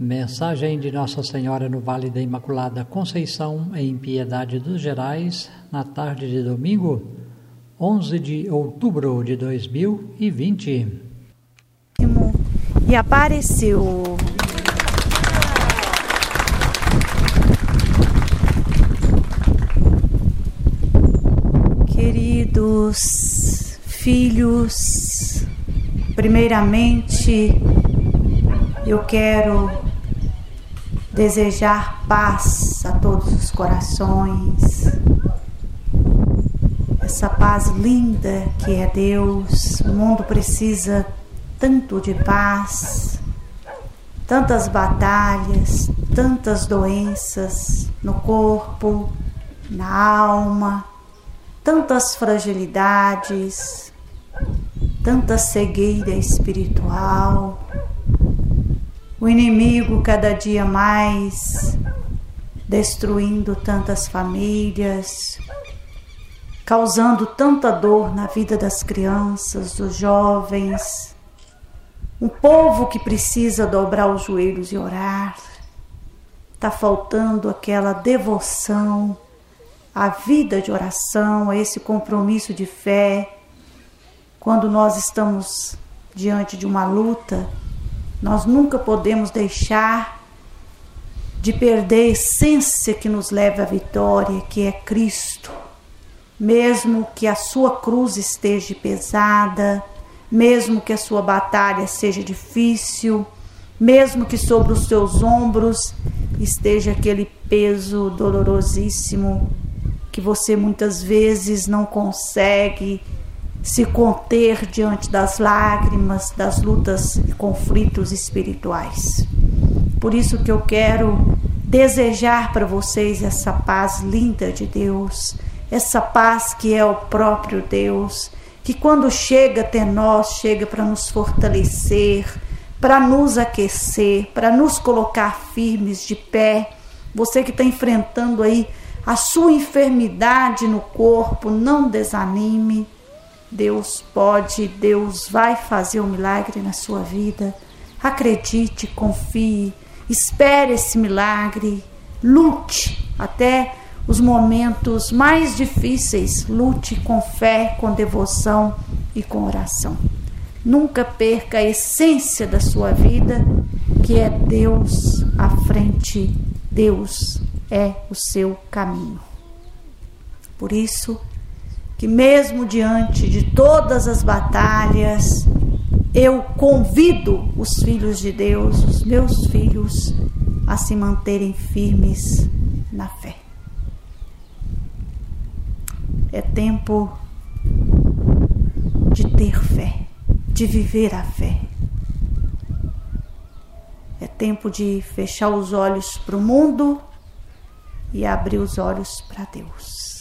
Mensagem de Nossa Senhora no Vale da Imaculada Conceição, em Piedade dos Gerais, na tarde de domingo, 11 de outubro de 2020. E apareceu. Queridos filhos, primeiramente eu quero desejar paz a todos os corações, essa paz linda que é Deus. O mundo precisa tanto de paz, tantas batalhas, tantas doenças no corpo, na alma, tantas fragilidades, tanta cegueira espiritual o inimigo cada dia mais destruindo tantas famílias, causando tanta dor na vida das crianças, dos jovens. Um povo que precisa dobrar os joelhos e orar. Está faltando aquela devoção, a vida de oração, a esse compromisso de fé. Quando nós estamos diante de uma luta, nós nunca podemos deixar de perder a essência que nos leva à vitória, que é Cristo. Mesmo que a sua cruz esteja pesada, mesmo que a sua batalha seja difícil, mesmo que sobre os seus ombros esteja aquele peso dolorosíssimo que você muitas vezes não consegue se conter diante das lágrimas, das lutas e conflitos espirituais. Por isso que eu quero desejar para vocês essa paz linda de Deus, essa paz que é o próprio Deus, que quando chega até nós, chega para nos fortalecer, para nos aquecer, para nos colocar firmes de pé. Você que está enfrentando aí a sua enfermidade no corpo, não desanime Deus pode, Deus vai fazer um milagre na sua vida. Acredite, confie, espere esse milagre, lute até os momentos mais difíceis, lute com fé, com devoção e com oração. Nunca perca a essência da sua vida, que é Deus à frente, Deus é o seu caminho. Por isso, que, mesmo diante de todas as batalhas, eu convido os filhos de Deus, os meus filhos, a se manterem firmes na fé. É tempo de ter fé, de viver a fé. É tempo de fechar os olhos para o mundo e abrir os olhos para Deus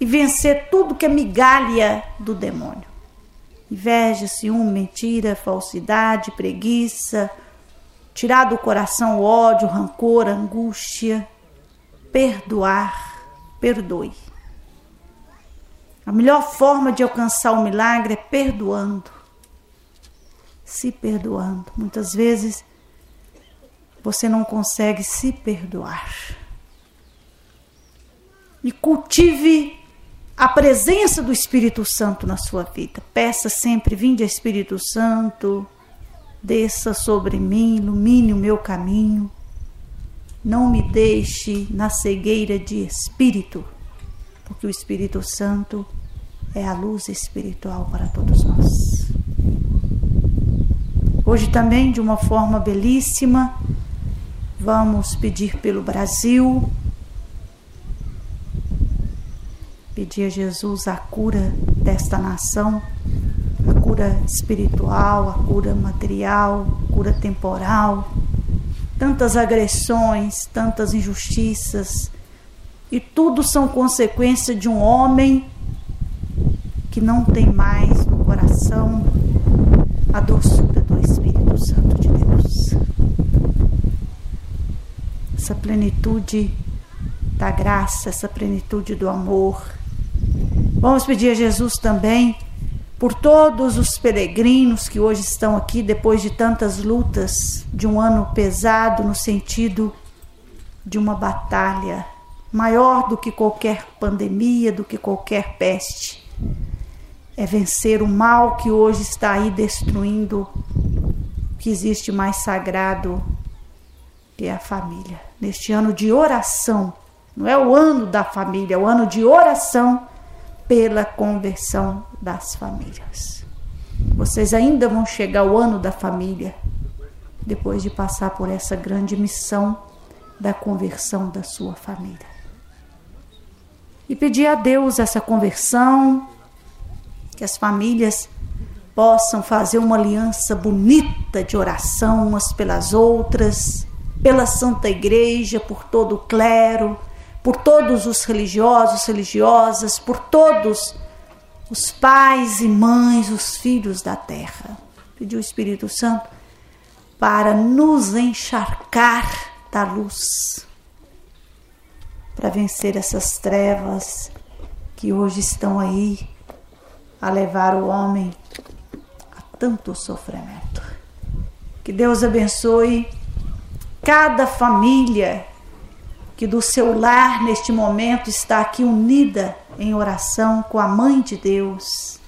e vencer tudo que é migalha do demônio. Inveja, ciúme, mentira, falsidade, preguiça, tirar do coração ódio, rancor, angústia, perdoar, perdoe. A melhor forma de alcançar o milagre é perdoando. Se perdoando. Muitas vezes você não consegue se perdoar. E cultive a presença do Espírito Santo na sua vida. Peça sempre: Vinde Espírito Santo, desça sobre mim, ilumine o meu caminho. Não me deixe na cegueira de espírito, porque o Espírito Santo é a luz espiritual para todos nós. Hoje também, de uma forma belíssima, vamos pedir pelo Brasil, pedir a Jesus a cura desta nação, a cura espiritual, a cura material, cura temporal, tantas agressões, tantas injustiças, e tudo são consequência de um homem que não tem mais no coração a doçura do Espírito Santo de Deus. Essa plenitude da graça, essa plenitude do amor, Vamos pedir a Jesus também por todos os peregrinos que hoje estão aqui depois de tantas lutas, de um ano pesado no sentido de uma batalha maior do que qualquer pandemia, do que qualquer peste. É vencer o mal que hoje está aí destruindo o que existe mais sagrado que é a família. Neste ano de oração, não é o ano da família, é o ano de oração pela conversão das famílias. Vocês ainda vão chegar ao ano da família depois de passar por essa grande missão da conversão da sua família. E pedir a Deus essa conversão, que as famílias possam fazer uma aliança bonita de oração umas pelas outras, pela Santa Igreja, por todo o clero, por todos os religiosos, religiosas, por todos os pais e mães, os filhos da terra. Pediu o Espírito Santo para nos encharcar da luz, para vencer essas trevas que hoje estão aí a levar o homem a tanto sofrimento. Que Deus abençoe cada família que do seu lar neste momento está aqui unida em oração com a Mãe de Deus,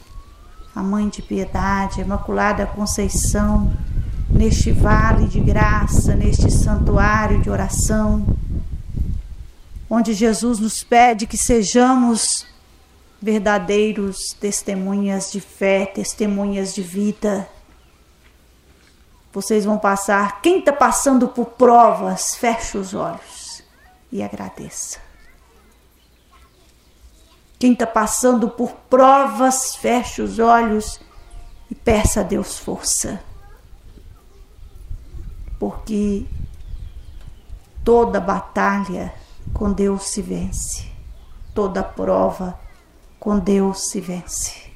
a Mãe de Piedade, a Imaculada Conceição, neste vale de graça, neste santuário de oração, onde Jesus nos pede que sejamos verdadeiros testemunhas de fé, testemunhas de vida. Vocês vão passar, quem está passando por provas, feche os olhos e agradeça. Quem está passando por provas, feche os olhos e peça a Deus força. Porque toda batalha com Deus se vence, toda prova com Deus se vence.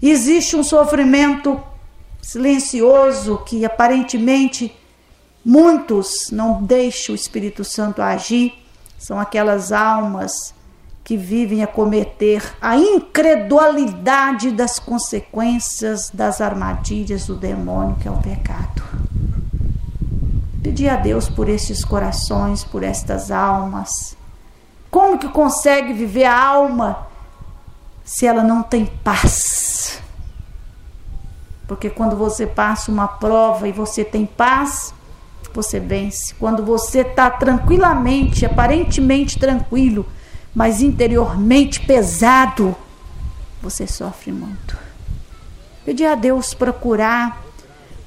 Existe um sofrimento silencioso que aparentemente Muitos não deixam o Espírito Santo agir, são aquelas almas que vivem a cometer a incredulidade das consequências das armadilhas do demônio, que é o pecado. Pedir a Deus por estes corações, por estas almas. Como que consegue viver a alma se ela não tem paz? Porque quando você passa uma prova e você tem paz, você vence. Quando você está tranquilamente, aparentemente tranquilo, mas interiormente pesado, você sofre muito. Pedir a Deus para curar,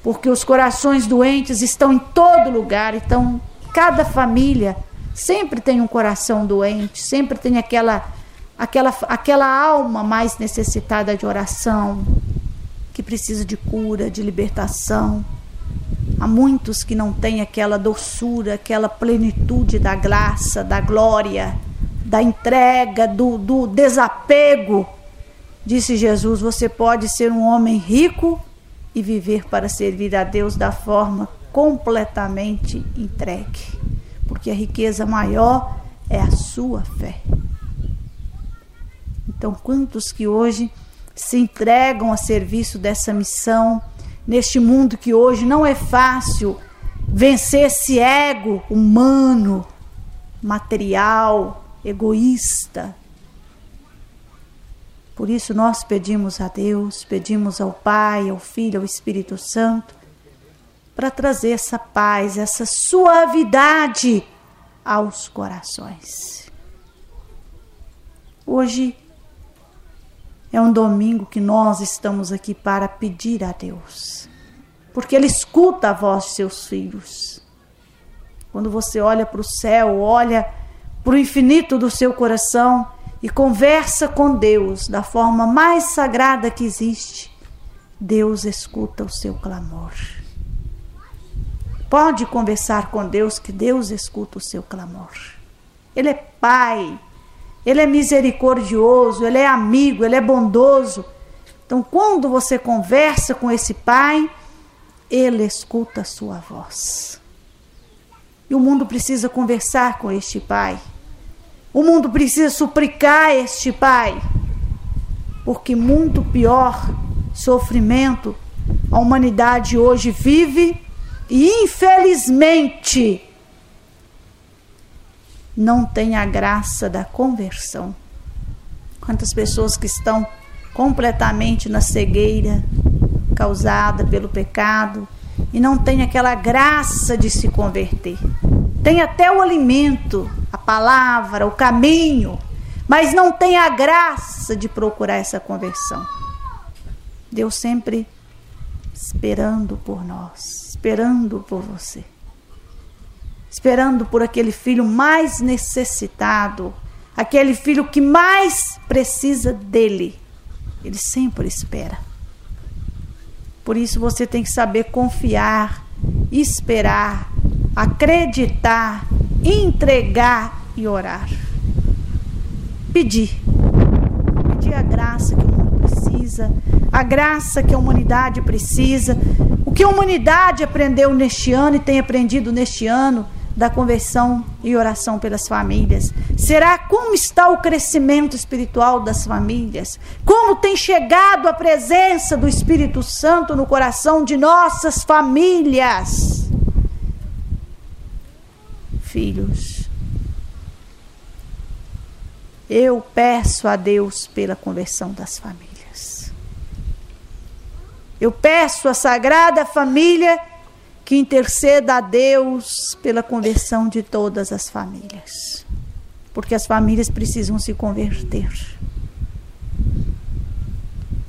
porque os corações doentes estão em todo lugar, então cada família sempre tem um coração doente, sempre tem aquela aquela aquela alma mais necessitada de oração, que precisa de cura, de libertação. Há muitos que não têm aquela doçura, aquela plenitude da graça, da glória, da entrega, do, do desapego. Disse Jesus: Você pode ser um homem rico e viver para servir a Deus da forma completamente entregue, porque a riqueza maior é a sua fé. Então, quantos que hoje se entregam a serviço dessa missão, neste mundo que hoje não é fácil vencer esse ego humano, material, egoísta. Por isso nós pedimos a Deus, pedimos ao Pai, ao Filho, ao Espírito Santo, para trazer essa paz, essa suavidade aos corações. Hoje é um domingo que nós estamos aqui para pedir a Deus, porque Ele escuta a voz de seus filhos. Quando você olha para o céu, olha para o infinito do seu coração e conversa com Deus da forma mais sagrada que existe, Deus escuta o seu clamor. Pode conversar com Deus, que Deus escuta o seu clamor. Ele é Pai, ele é misericordioso, ele é amigo, ele é bondoso. Então, quando você conversa com esse Pai, ele escuta a sua voz. E o mundo precisa conversar com este Pai. O mundo precisa suplicar este Pai. porque muito pior sofrimento a humanidade hoje vive e infelizmente não tem a graça da conversão. Quantas pessoas que estão completamente na cegueira causada pelo pecado e não tem aquela graça de se converter. Tem até o alimento, a palavra, o caminho, mas não tem a graça de procurar essa conversão. Deus sempre esperando por nós, esperando por você, esperando por aquele filho mais necessitado, aquele filho que mais precisa dele. Ele sempre espera. Por isso você tem que saber confiar, esperar, acreditar, entregar e orar. Pedir. Pedir a graça que o mundo precisa, a graça que a humanidade precisa, o que a humanidade aprendeu neste ano e tem aprendido neste ano da conversão e oração pelas famílias? Será como está o crescimento espiritual das famílias? Como tem chegado a presença do Espírito Santo no coração de nossas famílias? Filhos, eu peço a Deus pela conversão das famílias. Eu peço à Sagrada Família que interceda a Deus pela conversão de todas as famílias. Porque as famílias precisam se converter.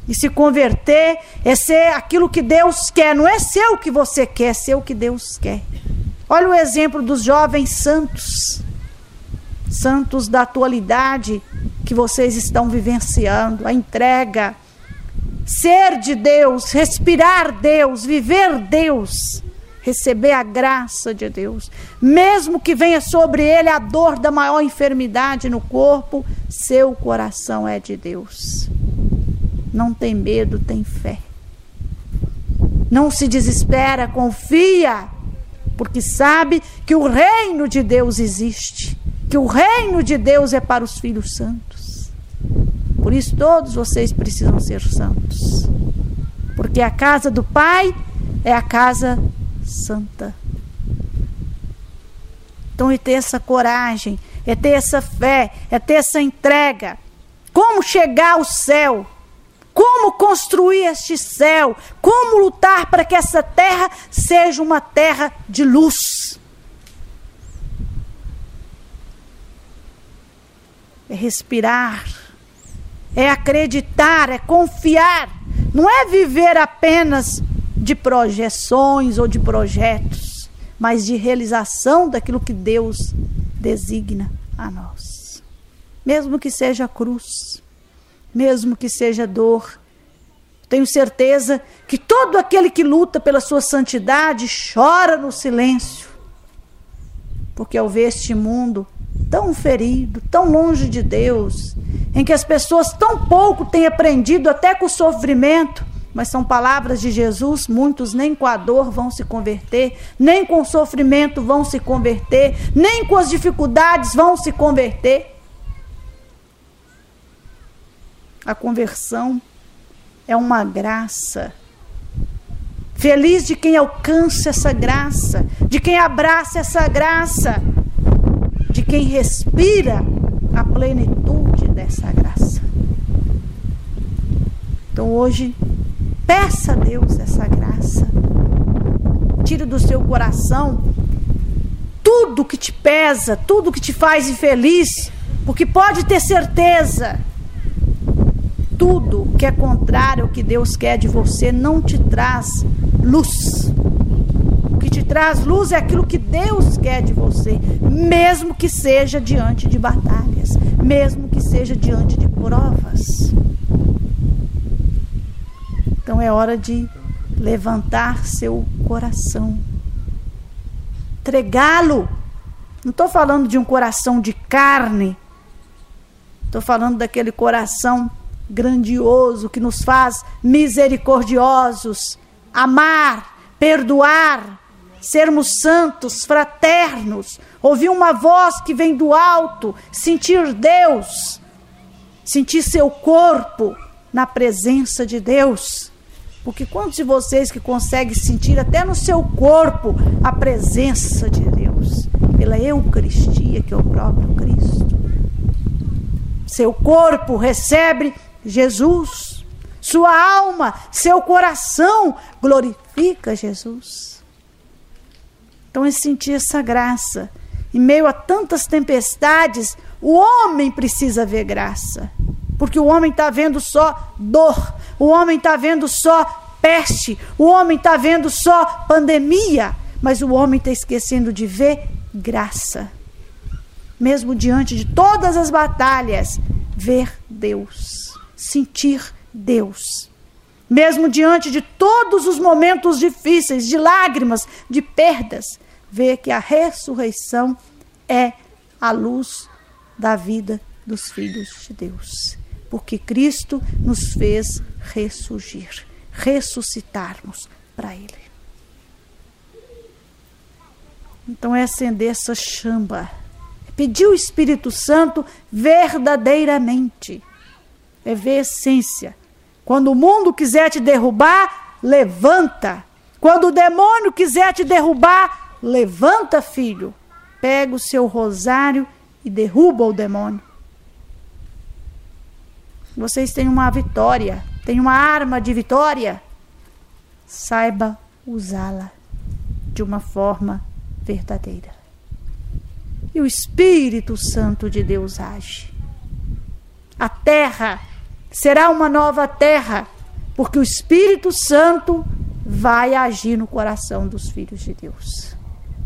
E se converter é ser aquilo que Deus quer, não é ser o que você quer, é ser o que Deus quer. Olha o exemplo dos jovens santos, santos da atualidade que vocês estão vivenciando, a entrega, ser de Deus, respirar Deus, viver Deus receber a graça de Deus, mesmo que venha sobre ele a dor da maior enfermidade no corpo, seu coração é de Deus. Não tem medo, tem fé. Não se desespera, confia, porque sabe que o reino de Deus existe, que o reino de Deus é para os filhos santos. Por isso todos vocês precisam ser santos. Porque a casa do Pai é a casa santa. Então, é ter essa coragem, é ter essa fé, é ter essa entrega. Como chegar ao céu? Como construir este céu? Como lutar para que essa terra seja uma terra de luz? É respirar, é acreditar, é confiar. Não é viver apenas de projeções ou de projetos, mas de realização daquilo que Deus designa a nós. Mesmo que seja cruz, mesmo que seja dor, tenho certeza que todo aquele que luta pela sua santidade chora no silêncio, porque ao ver este mundo tão ferido, tão longe de Deus, em que as pessoas tão pouco têm aprendido até com o sofrimento, mas são palavras de Jesus. Muitos nem com a dor vão se converter, nem com o sofrimento vão se converter, nem com as dificuldades vão se converter. A conversão é uma graça. Feliz de quem alcança essa graça, de quem abraça essa graça, de quem respira a plenitude dessa graça. Então hoje Peça a Deus essa graça. Tire do seu coração tudo que te pesa, tudo que te faz infeliz, porque pode ter certeza, tudo que é contrário ao que Deus quer de você não te traz luz. O que te traz luz é aquilo que Deus quer de você, mesmo que seja diante de batalhas, mesmo que seja diante de provas. Então é hora de levantar seu coração, entregá-lo. Não estou falando de um coração de carne, estou falando daquele coração grandioso que nos faz misericordiosos, amar, perdoar, sermos santos, fraternos, ouvir uma voz que vem do alto, sentir Deus, sentir seu corpo na presença de Deus. Porque quantos de vocês que conseguem sentir até no seu corpo a presença de Deus pela Eucaristia, que é o próprio Cristo? Seu corpo recebe Jesus. Sua alma, seu coração glorifica Jesus. Então é sentir essa graça. Em meio a tantas tempestades, o homem precisa ver graça. Porque o homem está vendo só dor, o homem está vendo só peste, o homem está vendo só pandemia, mas o homem está esquecendo de ver graça. Mesmo diante de todas as batalhas, ver Deus, sentir Deus. Mesmo diante de todos os momentos difíceis, de lágrimas, de perdas, ver que a ressurreição é a luz da vida dos filhos de Deus porque Cristo nos fez ressurgir, ressuscitarmos para Ele. Então é acender essa chama, é pedir o Espírito Santo verdadeiramente, é ver a essência. Quando o mundo quiser te derrubar, levanta. Quando o demônio quiser te derrubar, levanta, filho. Pega o seu rosário e derruba o demônio. Vocês têm uma vitória, têm uma arma de vitória. Saiba usá-la de uma forma verdadeira. E o Espírito Santo de Deus age. A terra será uma nova terra, porque o Espírito Santo vai agir no coração dos filhos de Deus.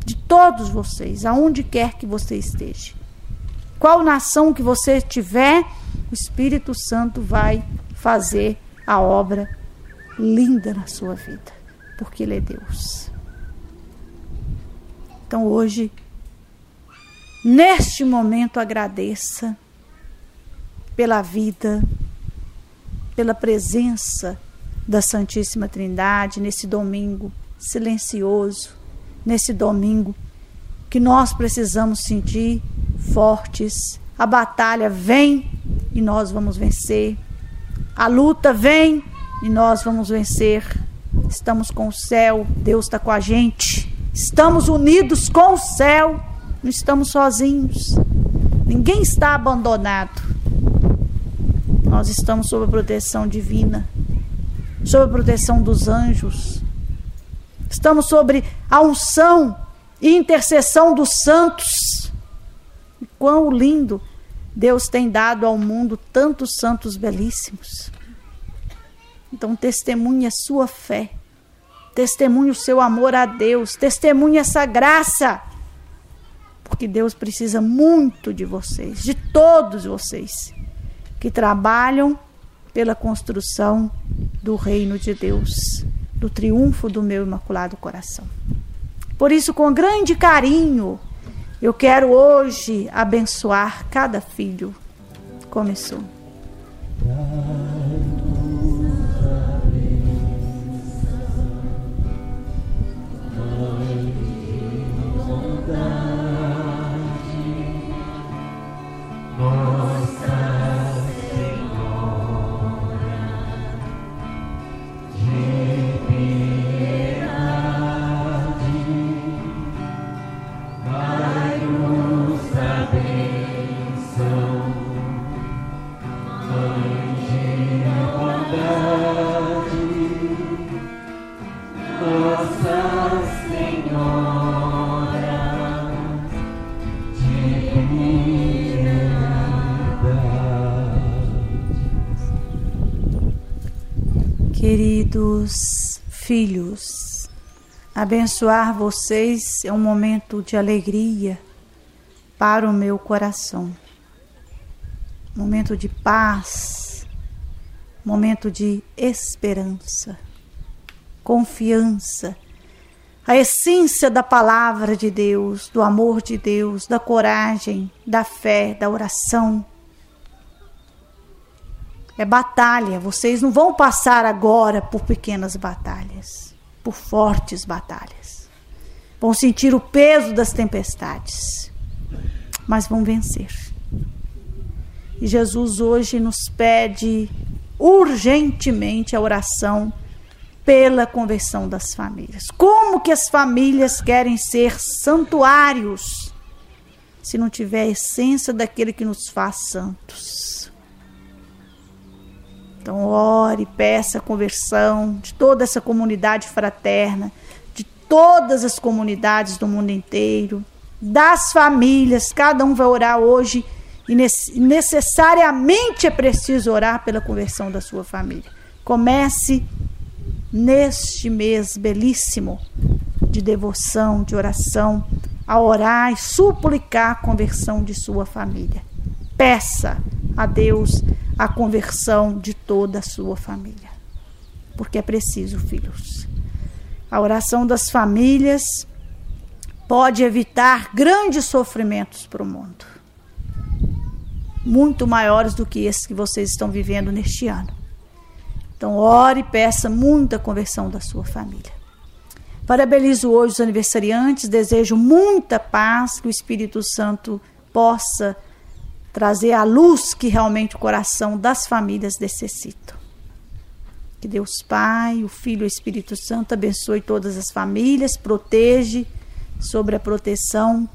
De todos vocês, aonde quer que você esteja. Qual nação que você estiver, o Espírito Santo vai fazer a obra linda na sua vida, porque Ele é Deus. Então hoje, neste momento, agradeça pela vida, pela presença da Santíssima Trindade nesse domingo silencioso, nesse domingo que nós precisamos sentir fortes. A batalha vem e nós vamos vencer. A luta vem e nós vamos vencer. Estamos com o céu, Deus está com a gente. Estamos unidos com o céu, não estamos sozinhos. Ninguém está abandonado. Nós estamos sob a proteção divina, sob a proteção dos anjos. Estamos sobre a unção e intercessão dos santos. Quão lindo Deus tem dado ao mundo tantos santos belíssimos. Então, testemunhe a sua fé, testemunhe o seu amor a Deus, testemunhe essa graça, porque Deus precisa muito de vocês, de todos vocês que trabalham pela construção do reino de Deus, do triunfo do meu imaculado coração. Por isso, com grande carinho, eu quero hoje abençoar cada filho. Começou. Queridos filhos, abençoar vocês é um momento de alegria para o meu coração. Momento de paz, momento de esperança, confiança, a essência da palavra de Deus, do amor de Deus, da coragem, da fé, da oração é batalha. Vocês não vão passar agora por pequenas batalhas, por fortes batalhas. Vão sentir o peso das tempestades, mas vão vencer. E Jesus hoje nos pede urgentemente a oração pela conversão das famílias. Como que as famílias querem ser santuários se não tiver a essência daquele que nos faz santos? Então, ore, peça a conversão de toda essa comunidade fraterna, de todas as comunidades do mundo inteiro, das famílias. Cada um vai orar hoje e necessariamente é preciso orar pela conversão da sua família. Comece neste mês belíssimo de devoção, de oração, a orar e suplicar a conversão de sua família. Peça a Deus a conversão de toda a sua família. Porque é preciso, filhos. A oração das famílias pode evitar grandes sofrimentos para o mundo. Muito maiores do que esses que vocês estão vivendo neste ano. Então, ore e peça muita conversão da sua família. Parabenizo hoje os aniversariantes, desejo muita paz, que o Espírito Santo possa trazer a luz que realmente o coração das famílias necessita. Que Deus Pai, o Filho e o Espírito Santo abençoe todas as famílias, protege sobre a proteção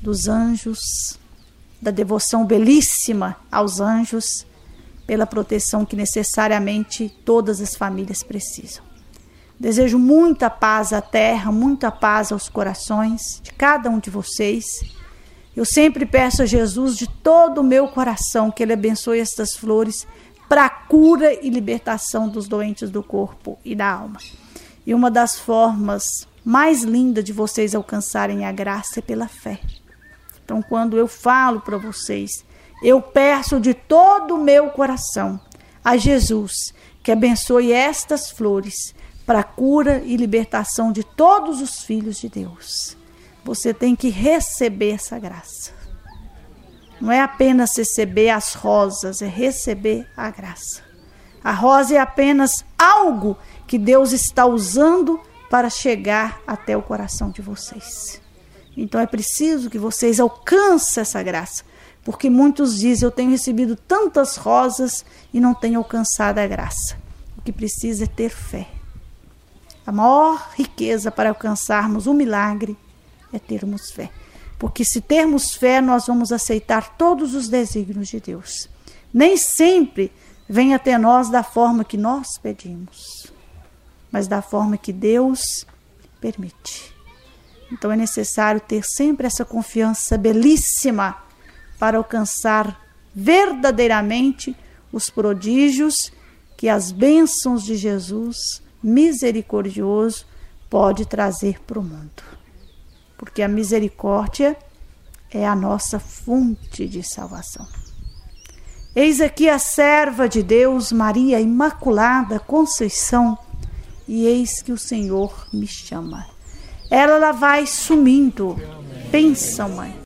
dos anjos, da devoção belíssima aos anjos, pela proteção que necessariamente todas as famílias precisam. Desejo muita paz à terra, muita paz aos corações de cada um de vocês eu sempre peço a Jesus de todo o meu coração que Ele abençoe estas flores para cura e libertação dos doentes do corpo e da alma. E uma das formas mais lindas de vocês alcançarem a graça é pela fé. Então, quando eu falo para vocês, eu peço de todo o meu coração a Jesus que abençoe estas flores para cura e libertação de todos os filhos de Deus. Você tem que receber essa graça. Não é apenas receber as rosas, é receber a graça. A rosa é apenas algo que Deus está usando para chegar até o coração de vocês. Então é preciso que vocês alcancem essa graça, porque muitos dizem: Eu tenho recebido tantas rosas e não tenho alcançado a graça. O que precisa é ter fé. A maior riqueza para alcançarmos o milagre é termos fé. Porque se termos fé, nós vamos aceitar todos os desígnios de Deus. Nem sempre vem até nós da forma que nós pedimos, mas da forma que Deus permite. Então é necessário ter sempre essa confiança belíssima para alcançar verdadeiramente os prodígios que as bênçãos de Jesus misericordioso pode trazer para o mundo porque a misericórdia é a nossa fonte de salvação. Eis aqui a serva de Deus, Maria Imaculada Conceição, e eis que o Senhor me chama. Ela, ela vai sumindo. Pensa, mãe.